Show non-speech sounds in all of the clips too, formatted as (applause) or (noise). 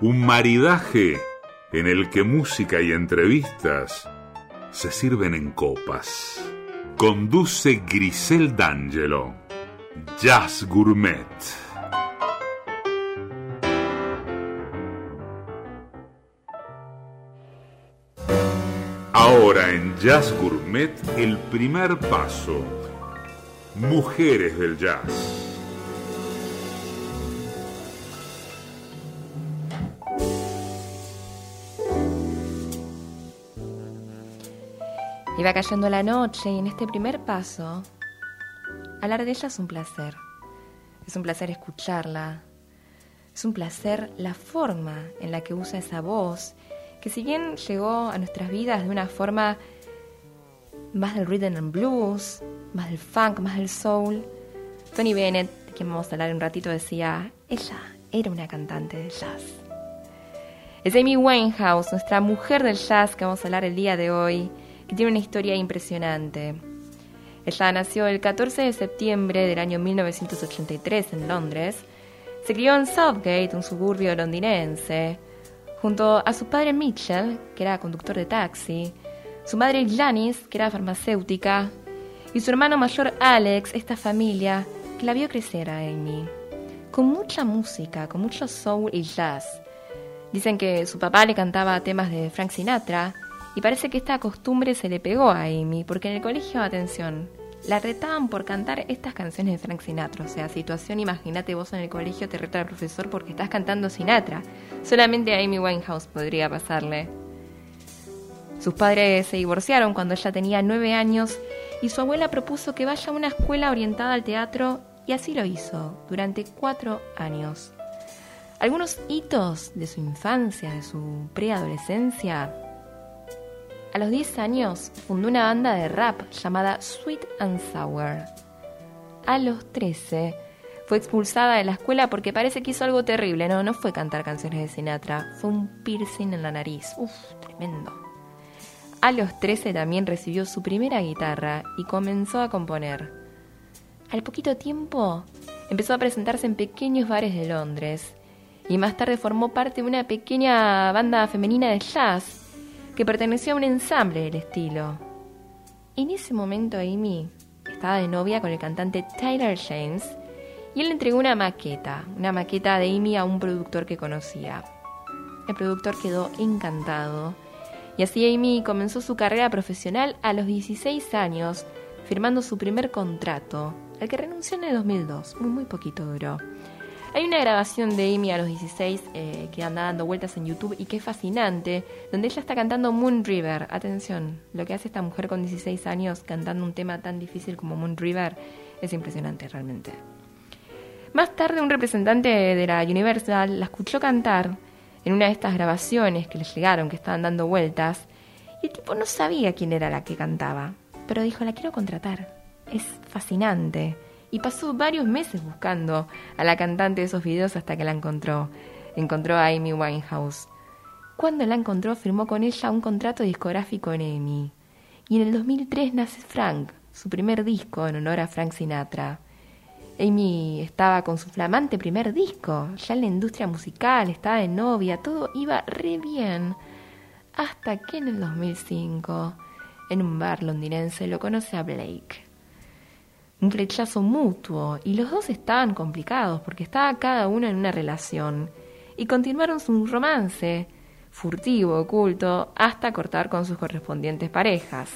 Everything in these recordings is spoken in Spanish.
un maridaje en el que música y entrevistas se sirven en copas. Conduce Grisel D'Angelo. Jazz Gourmet. Ahora en Jazz Gourmet el primer paso. Mujeres del jazz. Iba cayendo la noche y en este primer paso, hablar de ella es un placer. Es un placer escucharla. Es un placer la forma en la que usa esa voz, que si bien llegó a nuestras vidas de una forma más del rhythm and blues, más del funk, más del soul, Tony Bennett, de quien vamos a hablar un ratito, decía, ella era una cantante de jazz. Es Amy Winehouse, nuestra mujer del jazz que vamos a hablar el día de hoy que tiene una historia impresionante. Ella nació el 14 de septiembre del año 1983 en Londres. Se crió en Southgate, un suburbio londinense, junto a su padre Mitchell, que era conductor de taxi, su madre Janice, que era farmacéutica, y su hermano mayor Alex, esta familia que la vio crecer a Amy. Con mucha música, con mucho soul y jazz. Dicen que su papá le cantaba temas de Frank Sinatra, y parece que esta costumbre se le pegó a Amy, porque en el colegio, atención, la retaban por cantar estas canciones de Frank Sinatra. O sea, situación, imagínate vos en el colegio te reta el profesor porque estás cantando Sinatra. Solamente a Amy Winehouse podría pasarle. Sus padres se divorciaron cuando ella tenía nueve años y su abuela propuso que vaya a una escuela orientada al teatro y así lo hizo durante cuatro años. Algunos hitos de su infancia, de su preadolescencia, a los 10 años fundó una banda de rap llamada Sweet and Sour. A los 13 fue expulsada de la escuela porque parece que hizo algo terrible. No, no fue cantar canciones de Sinatra, fue un piercing en la nariz. Uf, tremendo. A los 13 también recibió su primera guitarra y comenzó a componer. Al poquito tiempo empezó a presentarse en pequeños bares de Londres y más tarde formó parte de una pequeña banda femenina de jazz que perteneció a un ensamble del estilo. En ese momento Amy estaba de novia con el cantante Tyler James y él le entregó una maqueta, una maqueta de Amy a un productor que conocía. El productor quedó encantado y así Amy comenzó su carrera profesional a los 16 años, firmando su primer contrato, al que renunció en el 2002, muy, muy poquito duró. Hay una grabación de Amy a los 16 eh, que anda dando vueltas en YouTube y que es fascinante, donde ella está cantando Moon River. Atención, lo que hace esta mujer con 16 años cantando un tema tan difícil como Moon River es impresionante realmente. Más tarde un representante de la Universal la escuchó cantar en una de estas grabaciones que le llegaron, que estaban dando vueltas, y el tipo no sabía quién era la que cantaba, pero dijo, la quiero contratar, es fascinante y pasó varios meses buscando a la cantante de esos videos hasta que la encontró. Encontró a Amy Winehouse. Cuando la encontró, firmó con ella un contrato discográfico en Amy. Y en el 2003 nace Frank, su primer disco en honor a Frank Sinatra. Amy estaba con su flamante primer disco, ya en la industria musical, estaba de novia, todo iba re bien. Hasta que en el 2005, en un bar londinense, lo conoce a Blake un rechazo mutuo y los dos estaban complicados porque estaba cada uno en una relación y continuaron su romance, furtivo, oculto, hasta cortar con sus correspondientes parejas.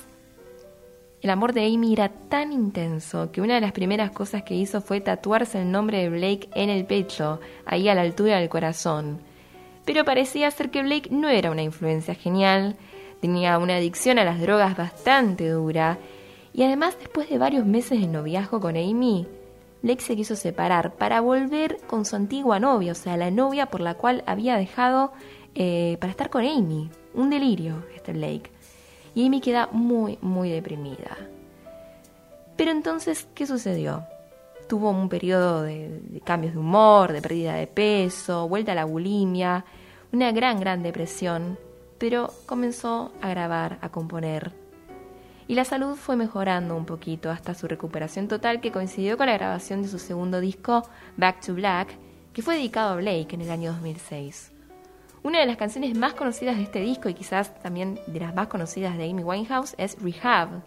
El amor de Amy era tan intenso que una de las primeras cosas que hizo fue tatuarse el nombre de Blake en el pecho, ahí a la altura del corazón. Pero parecía ser que Blake no era una influencia genial, tenía una adicción a las drogas bastante dura y además después de varios meses de noviazgo con Amy, Blake se quiso separar para volver con su antigua novia, o sea, la novia por la cual había dejado eh, para estar con Amy. Un delirio, este Blake. Y Amy queda muy, muy deprimida. Pero entonces, ¿qué sucedió? Tuvo un periodo de, de cambios de humor, de pérdida de peso, vuelta a la bulimia, una gran, gran depresión, pero comenzó a grabar, a componer y la salud fue mejorando un poquito hasta su recuperación total que coincidió con la grabación de su segundo disco Back to Black, que fue dedicado a Blake en el año 2006. Una de las canciones más conocidas de este disco y quizás también de las más conocidas de Amy Winehouse es Rehab.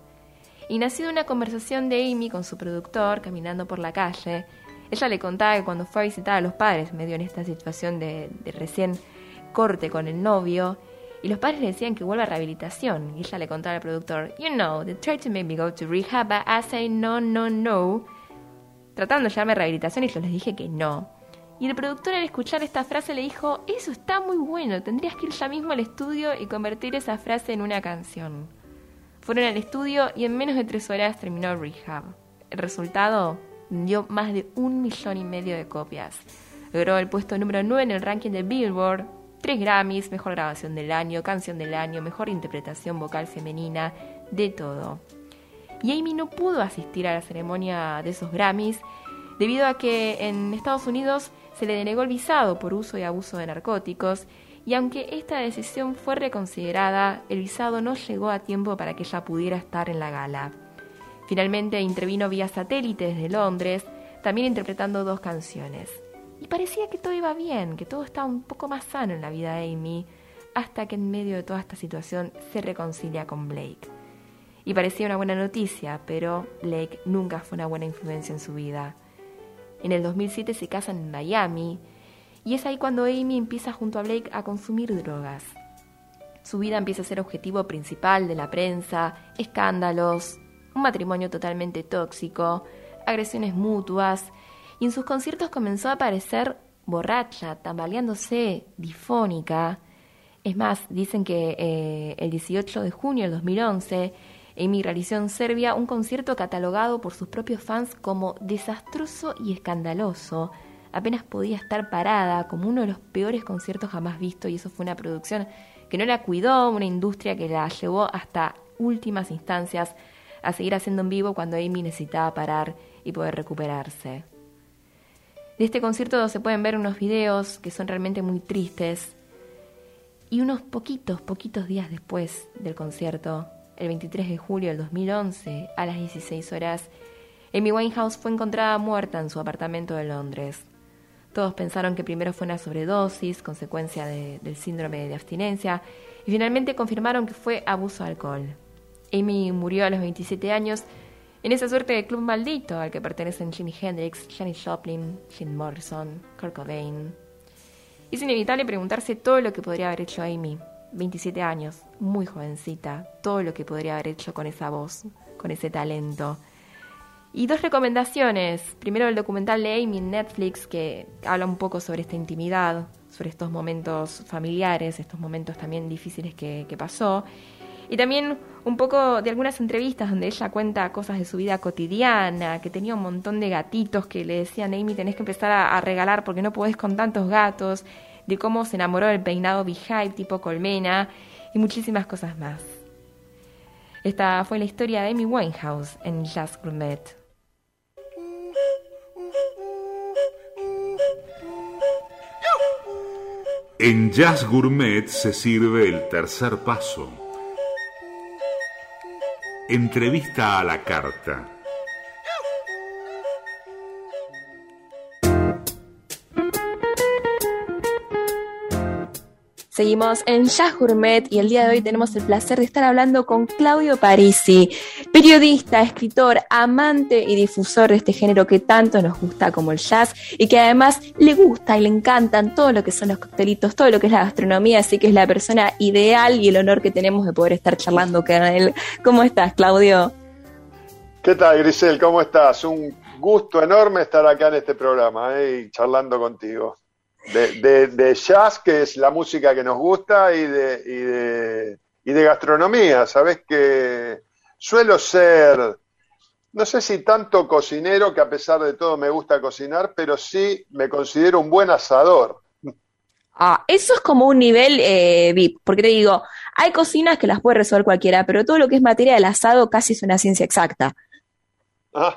Y nació una conversación de Amy con su productor caminando por la calle. Ella le contaba que cuando fue a visitar a los padres, medio en esta situación de recién corte con el novio, y los padres le decían que vuelva a rehabilitación. Y ella le contaba al productor, You know, they tried to make me go to rehab, but I say no, no, no. Tratando de llamarme rehabilitación y yo les dije que no. Y el productor al escuchar esta frase le dijo, eso está muy bueno, tendrías que ir ya mismo al estudio y convertir esa frase en una canción. Fueron al estudio y en menos de tres horas terminó Rehab. El resultado dio más de un millón y medio de copias. Logró el puesto número 9 en el ranking de Billboard, tres Grammys, mejor grabación del año, canción del año, mejor interpretación vocal femenina, de todo. Y Amy no pudo asistir a la ceremonia de esos Grammys debido a que en Estados Unidos se le denegó el visado por uso y abuso de narcóticos y aunque esta decisión fue reconsiderada, el visado no llegó a tiempo para que ella pudiera estar en la gala. Finalmente intervino vía satélite desde Londres, también interpretando dos canciones. Y parecía que todo iba bien, que todo estaba un poco más sano en la vida de Amy, hasta que en medio de toda esta situación se reconcilia con Blake. Y parecía una buena noticia, pero Blake nunca fue una buena influencia en su vida. En el 2007 se casan en Miami, y es ahí cuando Amy empieza junto a Blake a consumir drogas. Su vida empieza a ser objetivo principal de la prensa, escándalos, un matrimonio totalmente tóxico, agresiones mutuas, y en sus conciertos comenzó a aparecer borracha, tambaleándose, difónica. Es más, dicen que eh, el 18 de junio del 2011, Amy realizó en Serbia un concierto catalogado por sus propios fans como desastroso y escandaloso. Apenas podía estar parada, como uno de los peores conciertos jamás vistos, y eso fue una producción que no la cuidó, una industria que la llevó hasta últimas instancias a seguir haciendo en vivo cuando Amy necesitaba parar y poder recuperarse. De este concierto se pueden ver unos videos que son realmente muy tristes. Y unos poquitos, poquitos días después del concierto, el 23 de julio del 2011, a las 16 horas, Amy Winehouse fue encontrada muerta en su apartamento de Londres. Todos pensaron que primero fue una sobredosis, consecuencia del síndrome de abstinencia, y finalmente confirmaron que fue abuso de alcohol. Amy murió a los 27 años en esa suerte de club maldito al que pertenecen Jimi Hendrix, Janis Joplin, Jim Morrison, Kurt Cobain. Es inevitable preguntarse todo lo que podría haber hecho Amy. 27 años, muy jovencita, todo lo que podría haber hecho con esa voz, con ese talento. Y dos recomendaciones. Primero el documental de Amy en Netflix que habla un poco sobre esta intimidad, sobre estos momentos familiares, estos momentos también difíciles que, que pasó. Y también un poco de algunas entrevistas donde ella cuenta cosas de su vida cotidiana, que tenía un montón de gatitos que le decían, Amy, tenés que empezar a, regalar porque no podés con tantos gatos, de cómo se enamoró del peinado Beehive tipo colmena y muchísimas cosas más. Esta fue la historia de Amy Winehouse en Jazz Gourmet. En Jazz Gourmet se sirve el tercer paso Entrevista a la carta. Seguimos en Jazz Gourmet y el día de hoy tenemos el placer de estar hablando con Claudio Parisi, periodista, escritor, amante y difusor de este género que tanto nos gusta como el jazz y que además le gusta y le encantan todo lo que son los coctelitos, todo lo que es la gastronomía, así que es la persona ideal y el honor que tenemos de poder estar charlando con él. ¿Cómo estás, Claudio? ¿Qué tal, Grisel? ¿Cómo estás? Un gusto enorme estar acá en este programa eh, y charlando contigo de, de, jazz, que es la música que nos gusta, y de, y de, y de gastronomía. Sabes que suelo ser no sé si tanto cocinero, que a pesar de todo me gusta cocinar, pero sí me considero un buen asador. Ah, eso es como un nivel eh, VIP, porque te digo, hay cocinas que las puede resolver cualquiera, pero todo lo que es materia del asado casi es una ciencia exacta. Ah,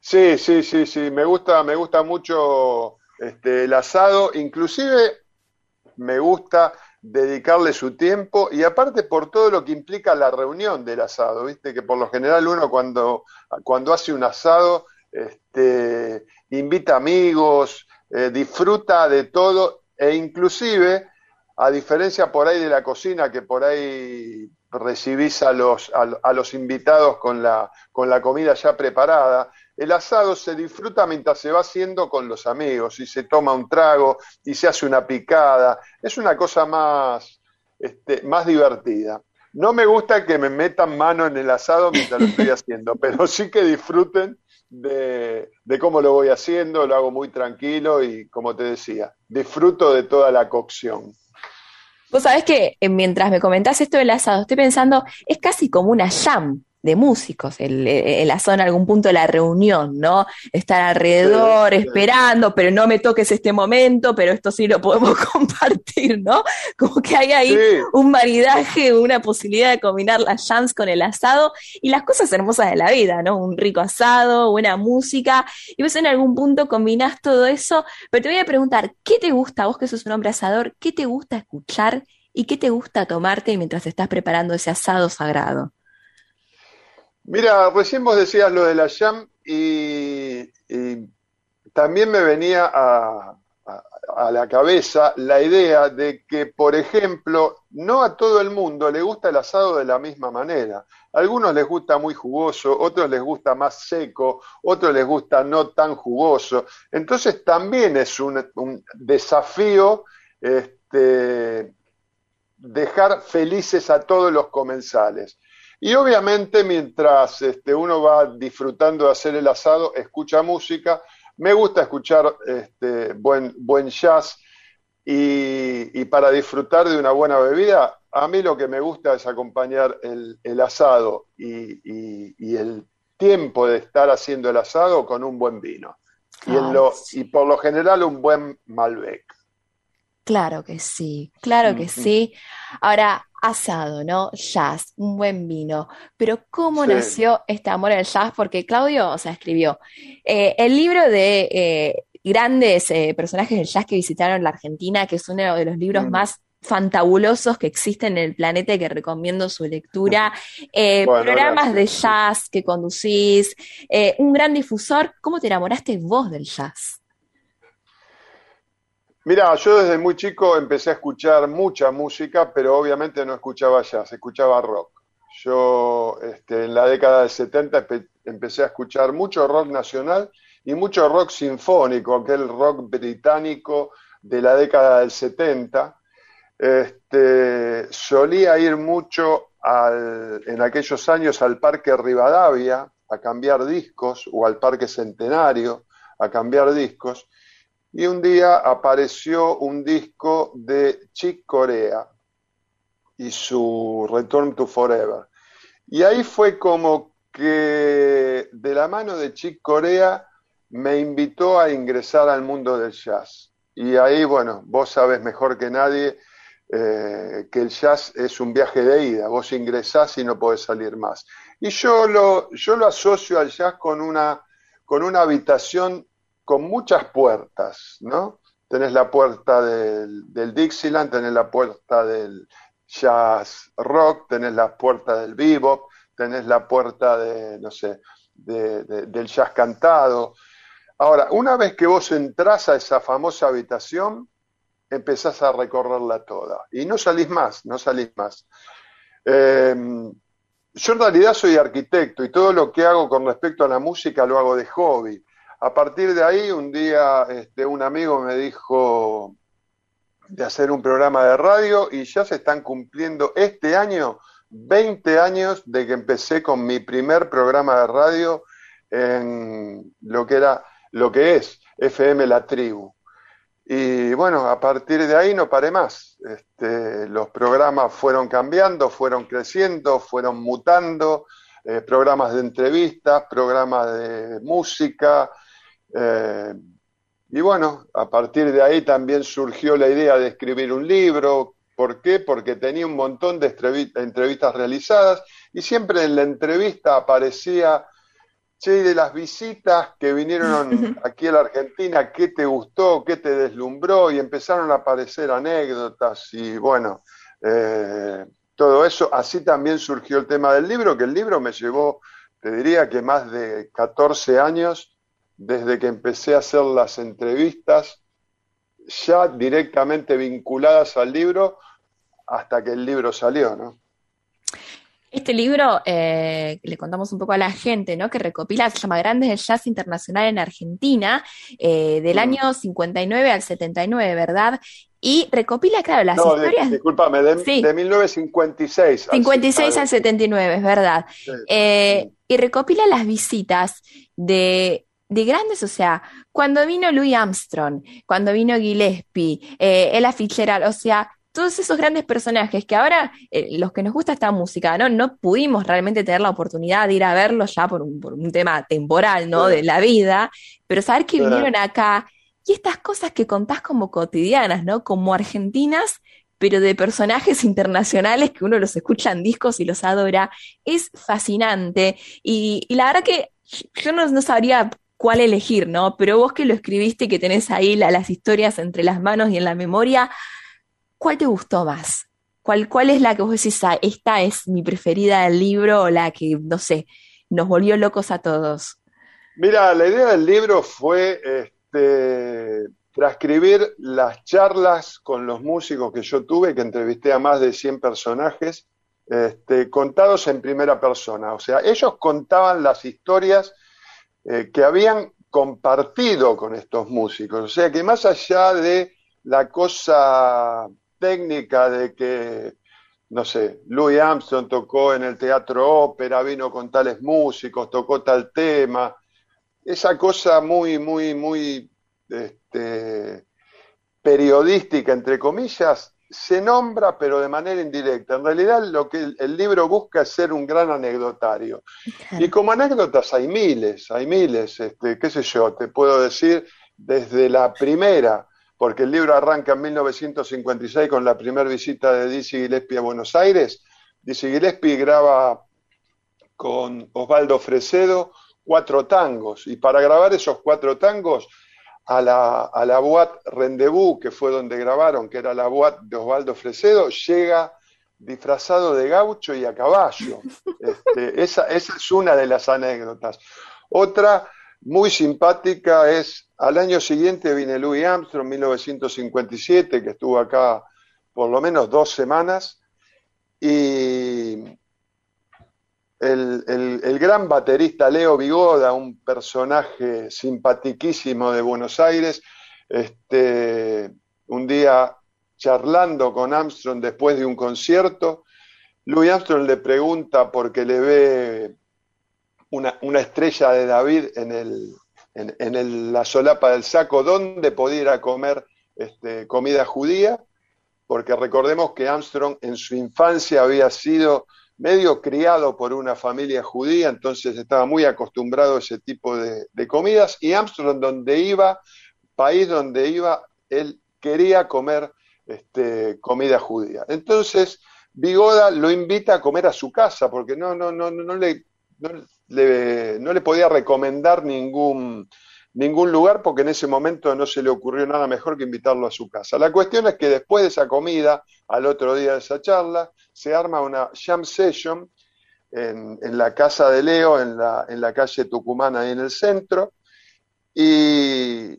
sí, sí, sí, sí, me gusta, me gusta mucho este, el asado, inclusive me gusta dedicarle su tiempo y aparte por todo lo que implica la reunión del asado, viste que por lo general uno cuando, cuando hace un asado este, invita amigos, eh, disfruta de todo e inclusive, a diferencia por ahí de la cocina que por ahí recibís a los, a los invitados con la, con la comida ya preparada, el asado se disfruta mientras se va haciendo con los amigos y se toma un trago y se hace una picada. Es una cosa más, este, más divertida. No me gusta que me metan mano en el asado mientras lo estoy haciendo, (laughs) pero sí que disfruten de, de, cómo lo voy haciendo, lo hago muy tranquilo y como te decía, disfruto de toda la cocción. Vos sabés que eh, mientras me comentás esto del asado, estoy pensando, es casi como una jam, de músicos, el, el, la zona, algún punto de la reunión, ¿no? Estar alrededor, esperando, pero no me toques este momento, pero esto sí lo podemos (laughs) compartir, ¿no? Como que hay ahí un maridaje, una posibilidad de combinar las jams con el asado y las cosas hermosas de la vida, ¿no? Un rico asado, buena música, y vos en algún punto combinás todo eso, pero te voy a preguntar, ¿qué te gusta, vos que sos un hombre asador, qué te gusta escuchar y qué te gusta tomarte mientras estás preparando ese asado sagrado? Mira, recién vos decías lo de la jam y, también me venía a, la cabeza la idea de que, por ejemplo, no a todo el mundo le gusta el asado de la misma manera. A algunos les gusta muy jugoso, otros les gusta más seco, otros les gusta no tan jugoso. Entonces también es un, un desafío este, dejar felices a todos los comensales. Y obviamente mientras este, uno va disfrutando de hacer el asado, escucha música. Me gusta escuchar este, buen, buen jazz y, para disfrutar de una buena bebida, a mí lo que me gusta es acompañar el, asado y, el tiempo de estar haciendo el asado con un buen vino. Y, y por lo general un buen Malbec. Claro que sí, claro que sí. Ahora, asado, ¿no? Jazz, un buen vino. Pero ¿cómo nació este amor al jazz? Porque Claudio, o sea, escribió eh, el libro de eh, grandes eh, personajes del jazz que visitaron la Argentina, que es uno de los libros mm. más fantabulosos que existen en el planeta y que recomiendo su lectura. programas de jazz que conducís, un gran difusor. ¿Cómo te enamoraste vos del jazz? Mira, yo desde muy chico empecé a escuchar mucha música, pero obviamente no escuchaba jazz, escuchaba rock. Yo este, en la década del 70 empecé a escuchar mucho rock nacional y mucho rock sinfónico, aquel rock británico de la década del 70. Este, solía ir mucho en aquellos años al Parque Rivadavia a cambiar discos o al Parque Centenario a cambiar discos y un día apareció un disco de Chick Corea y su Return to Forever. Y ahí fue como que de la mano de Chick Corea me invitó a ingresar al mundo del jazz. Y ahí, bueno, vos sabes mejor que nadie eh, que el jazz es un viaje de ida, vos ingresás y no podés salir más. Y yo lo, yo lo asocio al jazz con una, con una habitación con muchas puertas, ¿no? Tenés la puerta del, Dixieland, tenés la puerta del jazz rock, tenés la puerta del bebop, tenés la puerta de, no sé, del jazz cantado. Ahora, una vez que vos entras a esa famosa habitación, empezás a recorrerla toda y no salís más, no salís más. Em, yo en realidad soy arquitecto y todo lo que hago con respecto a la música lo hago de hobby. A partir de ahí, un día este, un amigo me dijo de hacer un programa de radio y ya se están cumpliendo este año 20 años de que empecé con mi primer programa de radio en lo que era, lo que es FM La Tribu. Y bueno, a partir de ahí no paré más. Este, los programas fueron cambiando, fueron creciendo, fueron mutando, eh, programas de entrevistas, programas de música. Eh, y bueno, a partir de ahí también surgió la idea de escribir un libro. ¿Por qué? Porque tenía un montón de entrevistas realizadas y siempre en la entrevista aparecía, che, de las visitas que vinieron (laughs) aquí a la Argentina, ¿qué te gustó? ¿Qué te deslumbró? Y empezaron a aparecer anécdotas y bueno, eh, todo eso. Así también surgió el tema del libro, que el libro me llevó, te diría que más de 14 años desde que empecé a hacer las entrevistas, ya directamente vinculadas al libro, hasta que el libro salió, ¿no? Este libro, eh, le contamos un poco a la gente, ¿no? Que recopila, se llama Grandes del Jazz Internacional en Argentina, eh, del mm. año 59 al 79, ¿verdad? Y recopila, claro, las historias. discúlpame, de, de 1956. 56 al 79, es verdad. Eh, y recopila las visitas de, de grandes, o sea, cuando vino Louis Armstrong, cuando vino Gillespie, eh, Ella Fitzgerald, o sea, todos esos grandes personajes que ahora eh, los que nos gusta esta música, ¿no? No pudimos realmente tener la oportunidad de ir a verlos ya por un, por un tema temporal, ¿no? De la vida, pero saber que vinieron acá y estas cosas que contás como cotidianas, ¿no? Como argentinas, pero de personajes (laughs) internacionales que uno los escucha en discos y los adora, es fascinante. Y, la verdad que yo no, no, sabría cuál elegir, ¿no? Pero vos que lo escribiste que tenés ahí las historias entre las manos y en la memoria, ¿cuál te gustó más? ¿Cuál, ¿Cuál es la que vos decís, ah, esta es mi preferida del libro o la que, no sé, nos volvió locos a todos? Mira, la idea del libro fue este, transcribir las charlas con los músicos que yo tuve, que entrevisté a más de 100 personajes, este, contados en primera persona. O sea, ellos contaban las historias eh, que habían compartido con estos músicos. O sea, que más allá de la cosa técnica de que, no sé, Louis Armstrong tocó en el teatro ópera, vino con tales músicos, tocó tal tema. Esa cosa muy, muy, muy este, periodística, entre comillas, se nombra, pero de manera indirecta. En realidad, lo que el, libro busca es ser un gran anecdotario. Y como anécdotas hay miles, hay miles, este, qué sé yo, te puedo decir, desde la primera porque el libro arranca en 1956 con la primera visita de Dizzy Gillespie a Buenos Aires. Dizzy Gillespie graba con Osvaldo Fresedo cuatro tangos y para grabar esos cuatro tangos a la, a la Boat Rendezvous, que fue donde grabaron, que era la Boat de Osvaldo Fresedo, llega disfrazado de gaucho y a caballo. (laughs) Este, esa, esa es una de las anécdotas. Otra muy simpática es, al año siguiente viene Louis Armstrong, 1957, que estuvo acá por lo menos dos semanas, y el, gran baterista Leo Vigoda, un personaje simpatiquísimo de Buenos Aires, este, un día charlando con Armstrong después de un concierto, Louis Armstrong le pregunta porque le ve una, estrella de David en, el, en, la solapa del saco, donde podía comer este, comida judía, porque recordemos que Armstrong en su infancia había sido medio criado por una familia judía, entonces estaba muy acostumbrado a ese tipo de, comidas, y Armstrong donde iba, país donde iba, él quería comer este, comida judía. Entonces, Bigoda lo invita a comer a su casa, porque no, no, no, no le no le, no le podía recomendar ningún, ningún lugar porque en ese momento no se le ocurrió nada mejor que invitarlo a su casa. La cuestión es que después de esa comida, al otro día de esa charla, se arma una jam session en, en la casa de Leo, en la, en la calle Tucumán, ahí en el centro, y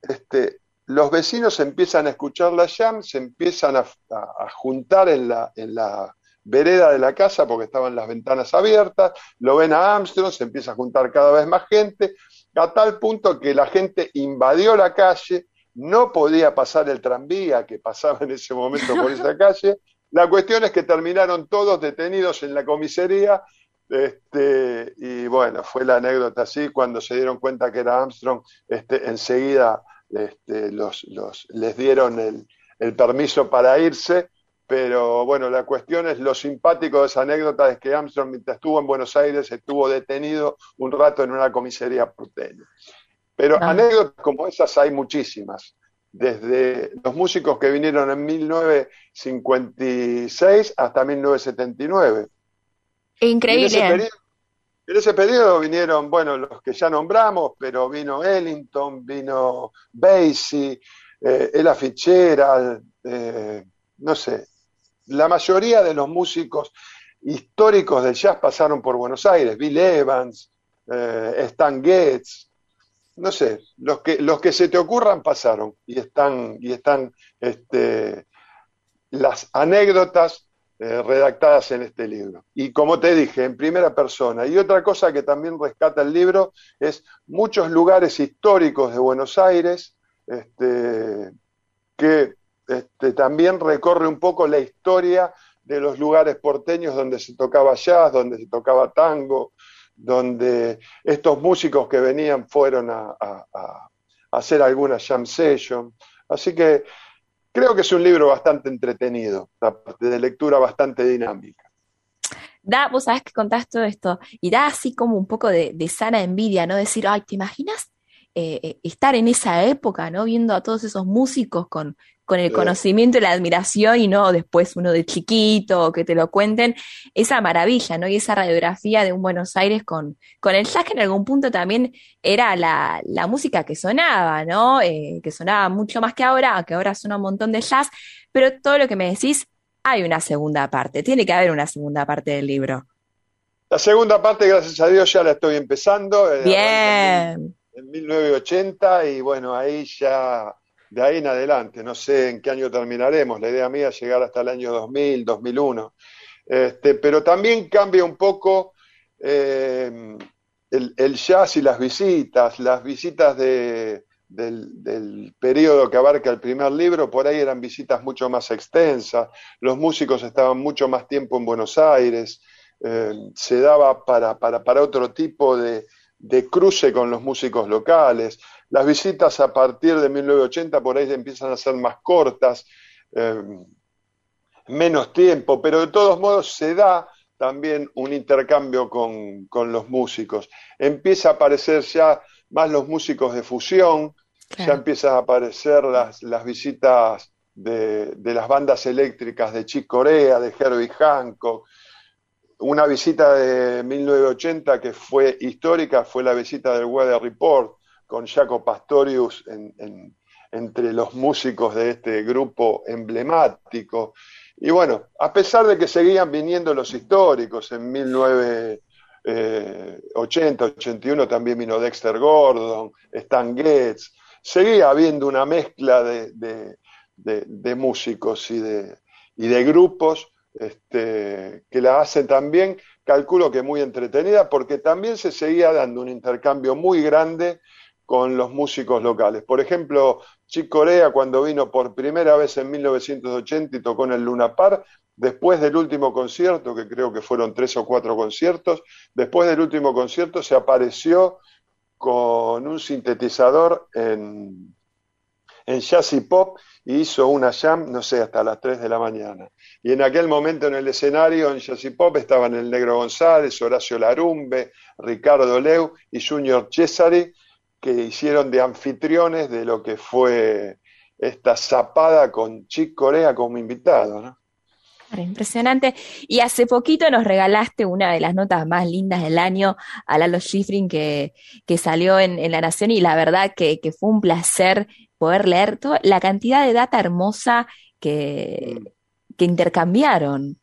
este, los vecinos empiezan a escuchar la jam, se empiezan a, a juntar en la, en la vereda de la casa porque estaban las ventanas abiertas, lo ven a Armstrong, se empieza a juntar cada vez más gente, a tal punto que la gente invadió la calle, no podía pasar el tranvía que pasaba en ese momento por esa (laughs) calle. La cuestión es que terminaron todos detenidos en la comisaría este, y bueno, fue la anécdota así, cuando se dieron cuenta que era Armstrong, este, enseguida este, los, les dieron el, el permiso para irse pero bueno, la cuestión es lo simpático de esa anécdota es que Armstrong, mientras estuvo en Buenos Aires, estuvo detenido un rato en una comisaría porteña. Pero Ah. anécdotas como esas hay muchísimas. Desde los músicos que vinieron en 1956 hasta 1979. Y en ese Increíble. periodo, en ese periodo vinieron, bueno, los que ya nombramos, pero vino Ellington, vino Basie, eh, Ella Fitzgerald, eh, no sé. La mayoría de los músicos históricos del jazz pasaron por Buenos Aires. Bill Evans, eh, Stan Getz, no sé, los que, los que se te ocurran pasaron y están, y están este, las anécdotas eh, redactadas en este libro. Y como te dije, en primera persona. Y otra cosa que también rescata el libro es muchos lugares históricos de Buenos Aires, este, que este, también recorre un poco la historia de los lugares porteños donde se tocaba jazz, donde se tocaba tango, donde estos músicos que venían fueron a, hacer alguna jam session. Así que creo que es un libro bastante entretenido, de lectura bastante dinámica. Da, vos sabés que contás todo esto y da así como un poco de, de sana envidia, ¿no? Decir, ay, ¿te imaginas eh, eh, estar en esa época, ¿no? Viendo a todos esos músicos con, con el conocimiento y la admiración y no después uno de chiquito que te lo cuenten, esa maravilla, ¿no? Y esa radiografía de un Buenos Aires con, con el jazz que en algún punto también era la, la música que sonaba, ¿no? Eh, que sonaba mucho más que ahora, que ahora suena un montón de jazz, pero todo lo que me decís, hay una segunda parte, tiene que haber una segunda parte del libro. La segunda parte, gracias a Dios, ya la estoy empezando. eh, Bien. en 1980 y bueno, ahí ya, de ahí en adelante, no sé en qué año terminaremos. La idea mía es llegar hasta el año 2000, 2001. Este, pero también cambia un poco eh, el, el jazz y las visitas, las visitas de, del, del periodo que abarca el primer libro, por ahí eran visitas mucho más extensas, los músicos estaban mucho más tiempo en Buenos Aires, eh, se daba para, para, para otro tipo de, de cruce con los músicos locales. Las visitas a partir de 1980 por ahí empiezan a ser más cortas, eh, menos tiempo, pero de todos modos se da también un intercambio con, con los músicos. Empieza a aparecer ya más los músicos de fusión, ya empiezan a aparecer las, las visitas de, de las bandas eléctricas de Chick Corea, de Herbie Hancock. Una visita de 1980 que fue histórica fue la visita del Weather Report con Jaco Pastorius en- en- entre los músicos de este grupo emblemático. Y bueno, a pesar de que seguían viniendo los históricos, en 1980, 81 también vino Dexter Gordon, Stan Getz, seguía habiendo una mezcla de, de- de- de músicos y de, y de grupos este, que la hacen también, calculo que muy entretenida, porque también se seguía dando un intercambio muy grande con los músicos locales. Por ejemplo, Chick Corea cuando vino por primera vez en 1980 y tocó en el Luna Park, después del último concierto, que creo que fueron tres o cuatro conciertos, después del último concierto se apareció con un sintetizador en, en jazz y pop y hizo una jam, no sé, hasta las 3 de la mañana. Y en aquel momento en el escenario en jazz y pop estaban el Negro González, Horacio Larumbe, Ricardo Leu y Junior Cesari, que hicieron de anfitriones de lo que fue esta zapada con Chick Corea como invitado, ¿no? Impresionante. Y hace poquito nos regalaste una de las notas más lindas del año a Lalo Schifrin que, que salió en, en La Nación y la verdad que, que fue un placer poder leer toda la cantidad de data hermosa que, que intercambiaron.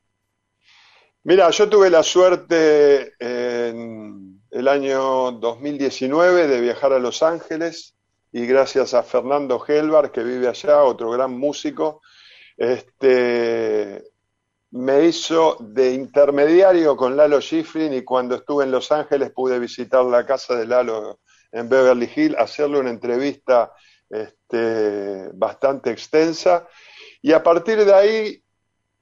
Mira, yo tuve la suerte en el año 2019 de viajar a Los Ángeles y gracias a Fernando Helvar, que vive allá, otro gran músico, este, me hizo de intermediario con Lalo Schifrin y cuando estuve en Los Ángeles pude visitar la casa de Lalo en Beverly Hills, hacerle una entrevista este, bastante extensa. Y a partir de ahí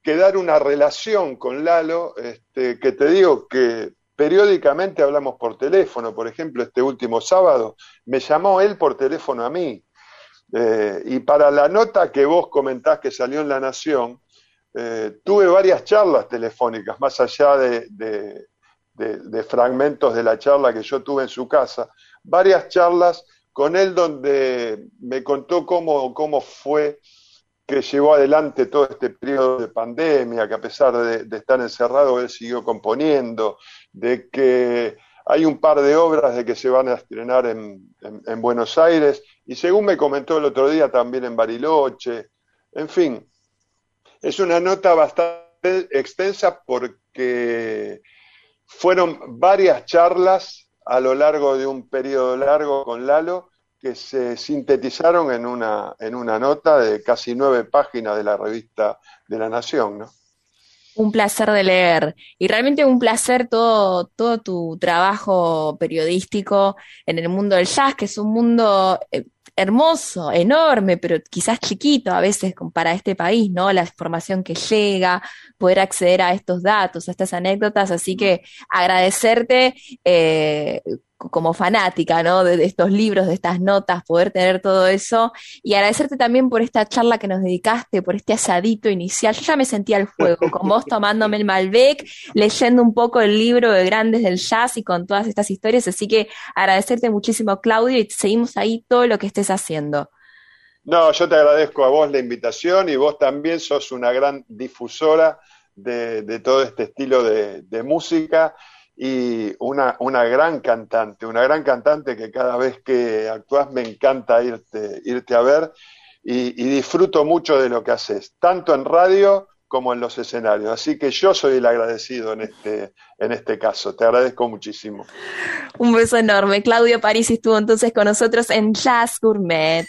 quedar una relación con Lalo, este, que te digo que periódicamente hablamos por teléfono, por ejemplo, este último sábado me llamó él por teléfono a mí. Eh, y para la nota que vos comentás que salió en La Nación, eh, tuve varias charlas telefónicas, más allá de, de, fragmentos de la charla que yo tuve en su casa, varias charlas con él donde me contó cómo, cómo fue que llevó adelante todo este periodo de pandemia, que a pesar de, estar encerrado, él siguió componiendo, de que hay un par de obras de que se van a estrenar en, Buenos Aires, y según me comentó el otro día, también en Bariloche. En fin, es una nota bastante extensa porque fueron varias charlas a lo largo de un periodo largo con Lalo que se sintetizaron en una, en una nota de casi nueve páginas de la revista de la Nación, ¿no? Un placer de leer y realmente un placer todo, todo tu trabajo periodístico en el mundo del jazz, que es un mundo eh, hermoso, enorme, pero quizás chiquito a veces para este país, ¿no? La información que llega, poder acceder a estos datos, a estas anécdotas, así que agradecerte eh, como fanática, ¿no? De, estos libros, de estas notas, poder tener todo eso y agradecerte también por esta charla que nos dedicaste, por este asadito inicial. Yo ya me sentía al fuego, (laughs) con vos tomándome el Malbec, leyendo un poco el libro de Grandes del Jazz y con todas estas historias, así que agradecerte muchísimo, Claudio, y seguimos ahí todo lo que estés haciendo. No, yo te agradezco a vos la invitación y vos también sos una gran difusora de, todo este estilo de, de música y una, una gran cantante, una gran cantante que cada vez que actúas me encanta irte, irte a ver y, disfruto mucho de lo que haces, tanto en radio como en los escenarios. Así que yo soy el agradecido en este, en este caso. Te agradezco muchísimo. Un beso enorme. Claudio París estuvo entonces con nosotros en Jazz Gourmet.